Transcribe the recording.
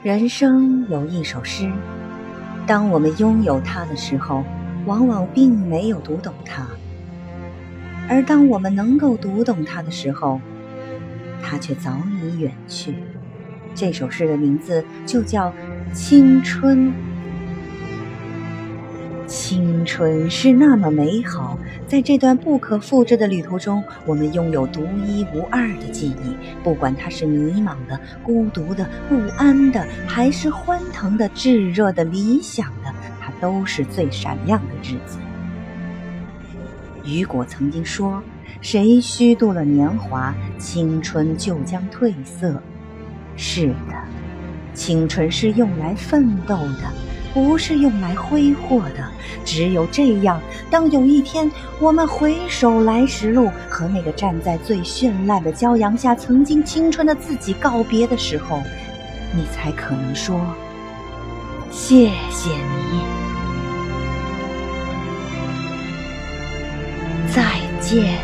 人生有一首诗，当我们拥有它的时候，往往并没有读懂它；而当我们能够读懂它的时候，它却早已远去。这首诗的名字就叫《青春》。青春是那么美好，在这段不可复制的旅途中，我们拥有独一无二的记忆。不管它是迷茫的、孤独的、不安的，还是欢腾的、炙热的、理想的，它都是最闪亮的日子。雨果曾经说：“谁虚度了年华，青春就将褪色。”是的，青春是用来奋斗的。不是用来挥霍的。只有这样，当有一天我们回首来时路，和那个站在最绚烂的骄阳下、曾经青春的自己告别的时候，你才可能说：“谢谢你，再见。”